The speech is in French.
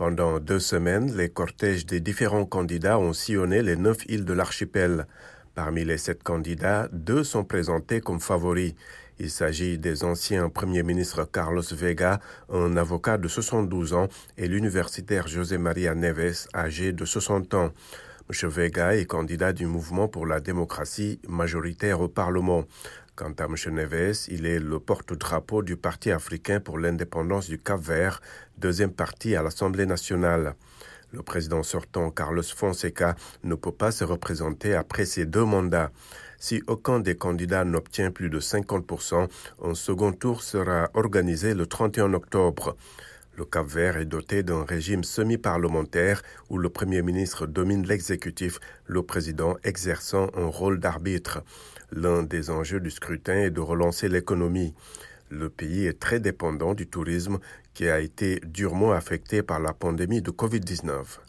Pendant deux semaines, les cortèges des différents candidats ont sillonné les neuf îles de l'archipel. Parmi les sept candidats, deux sont présentés comme favoris. Il s'agit des anciens premiers ministres Carlos Vega, un avocat de 72 ans, et l'universitaire José María Neves, âgé de 60 ans. M. Vega est candidat du mouvement pour la démocratie majoritaire au Parlement. Quant à M. Neves, il est le porte-drapeau du Parti africain pour l'indépendance du Cap-Vert, deuxième parti à l'Assemblée nationale. Le président sortant Carlos Fonseca ne peut pas se représenter après ses deux mandats. Si aucun des candidats n'obtient plus de 50%, un second tour sera organisé le 31 octobre. Le Cap-Vert est doté d'un régime semi-parlementaire où le Premier ministre domine l'exécutif, le président exerçant un rôle d'arbitre. L'un des enjeux du scrutin est de relancer l'économie. Le pays est très dépendant du tourisme qui a été durement affecté par la pandémie de Covid-19.